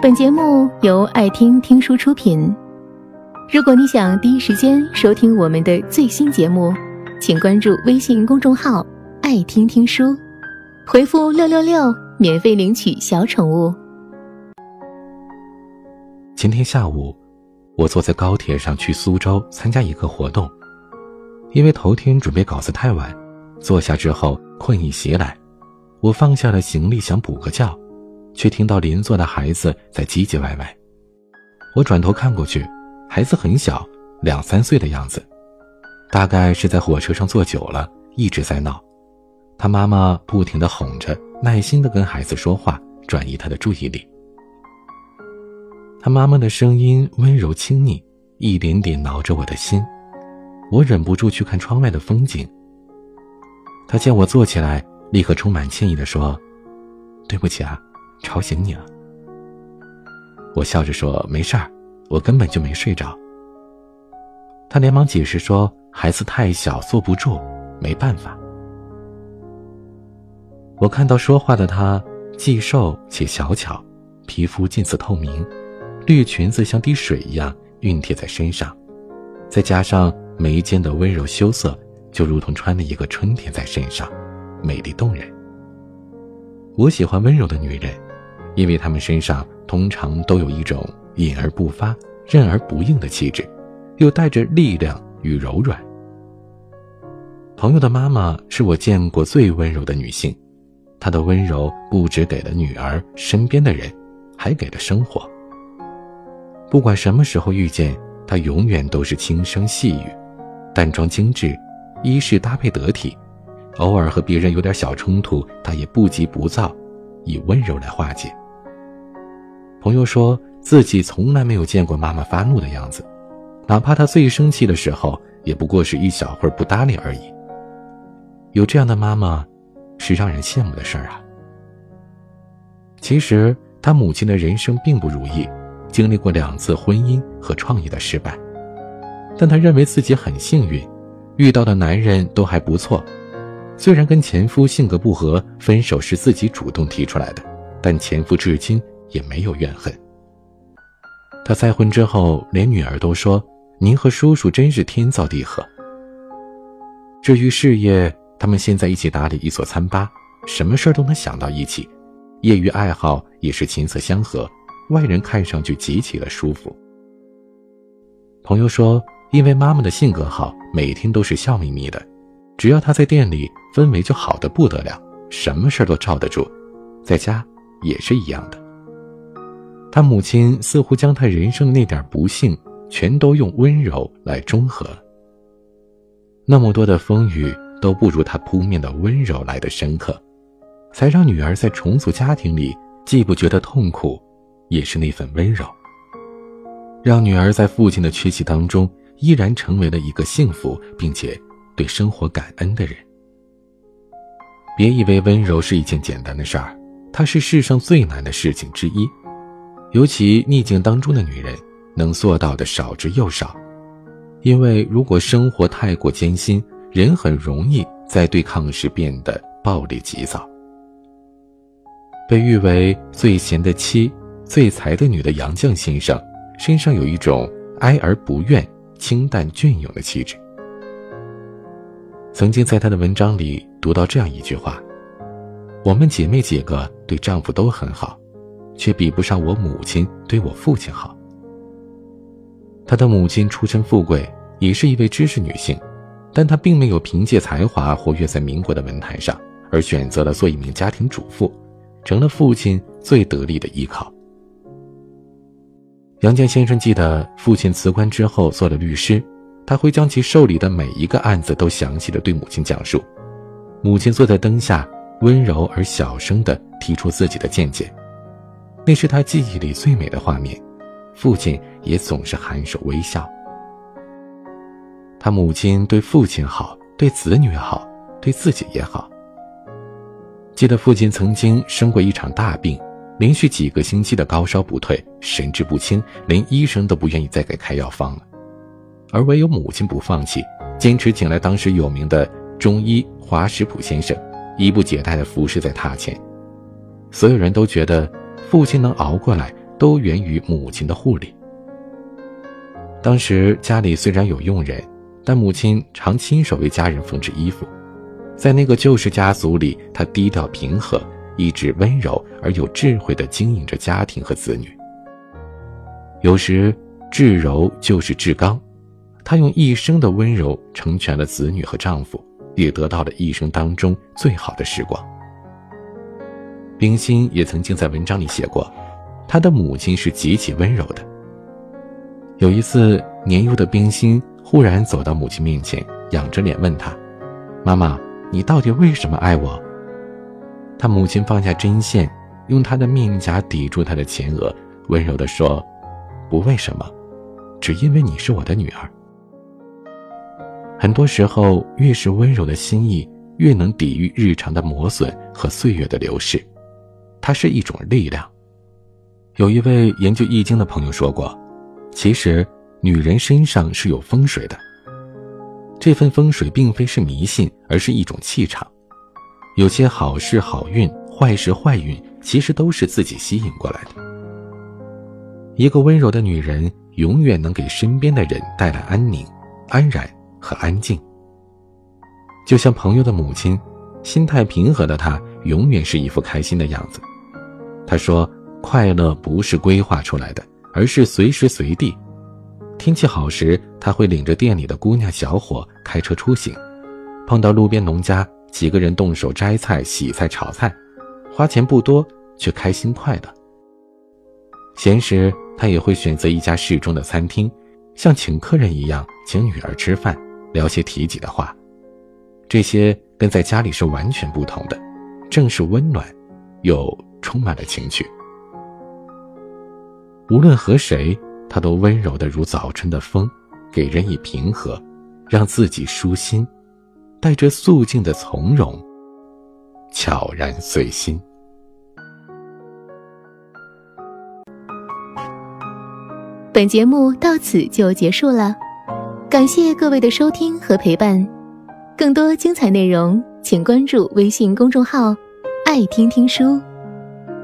本节目由爱听听书出品。如果你想第一时间收听我们的最新节目，请关注微信公众号“爱听听书”，回复“六六六”免费领取小宠物。今天下午，我坐在高铁上去苏州参加一个活动，因为头天准备稿子太晚，坐下之后困意袭来，我放下了行李想补个觉。却听到邻座的孩子在唧唧歪歪，我转头看过去，孩子很小，两三岁的样子，大概是在火车上坐久了，一直在闹。他妈妈不停地哄着，耐心地跟孩子说话，转移他的注意力。他妈妈的声音温柔亲昵，一点点挠着我的心，我忍不住去看窗外的风景。他见我坐起来，立刻充满歉意地说：“对不起啊。”吵醒你了，我笑着说：“没事儿，我根本就没睡着。”他连忙解释说：“孩子太小，坐不住，没办法。”我看到说话的他既瘦且小巧，皮肤近似透明，绿裙子像滴水一样熨贴在身上，再加上眉间的温柔羞涩，就如同穿了一个春天在身上，美丽动人。我喜欢温柔的女人。因为他们身上通常都有一种隐而不发、韧而不硬的气质，又带着力量与柔软。朋友的妈妈是我见过最温柔的女性，她的温柔不只给了女儿、身边的人，还给了生活。不管什么时候遇见她，永远都是轻声细语，淡妆精致，衣饰搭配得体。偶尔和别人有点小冲突，她也不急不躁，以温柔来化解。朋友说自己从来没有见过妈妈发怒的样子，哪怕她最生气的时候，也不过是一小会儿不搭理而已。有这样的妈妈，是让人羡慕的事儿啊。其实他母亲的人生并不如意，经历过两次婚姻和创业的失败，但他认为自己很幸运，遇到的男人都还不错。虽然跟前夫性格不合，分手是自己主动提出来的，但前夫至今。也没有怨恨。他再婚之后，连女儿都说：“您和叔叔真是天造地合。”至于事业，他们现在一起打理一所餐吧，什么事儿都能想到一起，业余爱好也是琴瑟相和，外人看上去极其的舒服。朋友说，因为妈妈的性格好，每天都是笑眯眯的，只要她在店里，氛围就好的不得了，什么事儿都罩得住，在家也是一样的。他母亲似乎将他人生的那点不幸，全都用温柔来中和。那么多的风雨都不如他扑面的温柔来的深刻，才让女儿在重组家庭里既不觉得痛苦，也是那份温柔。让女儿在父亲的缺席当中，依然成为了一个幸福并且对生活感恩的人。别以为温柔是一件简单的事儿，它是世上最难的事情之一。尤其逆境当中的女人，能做到的少之又少，因为如果生活太过艰辛，人很容易在对抗时变得暴力急躁。被誉为最贤的妻、最才的女的杨绛先生，身上有一种哀而不怨、清淡隽永的气质。曾经在她的文章里读到这样一句话：“我们姐妹几个对丈夫都很好。”却比不上我母亲对我父亲好。他的母亲出身富贵，也是一位知识女性，但她并没有凭借才华活跃在民国的文坛上，而选择了做一名家庭主妇，成了父亲最得力的依靠。杨绛先生记得，父亲辞官之后做了律师，他会将其受理的每一个案子都详细的对母亲讲述，母亲坐在灯下，温柔而小声的提出自己的见解。那是他记忆里最美的画面，父亲也总是含首微笑。他母亲对父亲好，对子女好，对自己也好。记得父亲曾经生过一场大病，连续几个星期的高烧不退，神志不清，连医生都不愿意再给开药方了，而唯有母亲不放弃，坚持请来当时有名的中医华石甫先生，衣不解带的服侍在榻前。所有人都觉得。父亲能熬过来，都源于母亲的护理。当时家里虽然有佣人，但母亲常亲手为家人缝制衣服。在那个旧式家族里，她低调平和，一直温柔而有智慧地经营着家庭和子女。有时，至柔就是至刚，她用一生的温柔成全了子女和丈夫，也得到了一生当中最好的时光。冰心也曾经在文章里写过，她的母亲是极其温柔的。有一次，年幼的冰心忽然走到母亲面前，仰着脸问她：“妈妈。”你到底为什么爱我？他母亲放下针线，用她的面颊抵住他的前额，温柔地说：“不为什么，只因为你是我的女儿。”很多时候，越是温柔的心意，越能抵御日常的磨损和岁月的流逝。它是一种力量。有一位研究易经的朋友说过：“其实，女人身上是有风水的。”这份风水并非是迷信，而是一种气场。有些好事好运，坏事坏运，其实都是自己吸引过来的。一个温柔的女人，永远能给身边的人带来安宁、安然和安静。就像朋友的母亲，心态平和的她，永远是一副开心的样子。他说：“快乐不是规划出来的，而是随时随地。”天气好时，他会领着店里的姑娘小伙开车出行，碰到路边农家，几个人动手摘菜、洗菜、炒菜，花钱不多，却开心快乐。闲时，他也会选择一家适中的餐厅，像请客人一样请女儿吃饭，聊些体己的话。这些跟在家里是完全不同的，正是温暖，又充满了情趣。无论和谁。他都温柔的如早春的风，给人以平和，让自己舒心，带着素净的从容，悄然随心。本节目到此就结束了，感谢各位的收听和陪伴。更多精彩内容，请关注微信公众号“爱听听书”，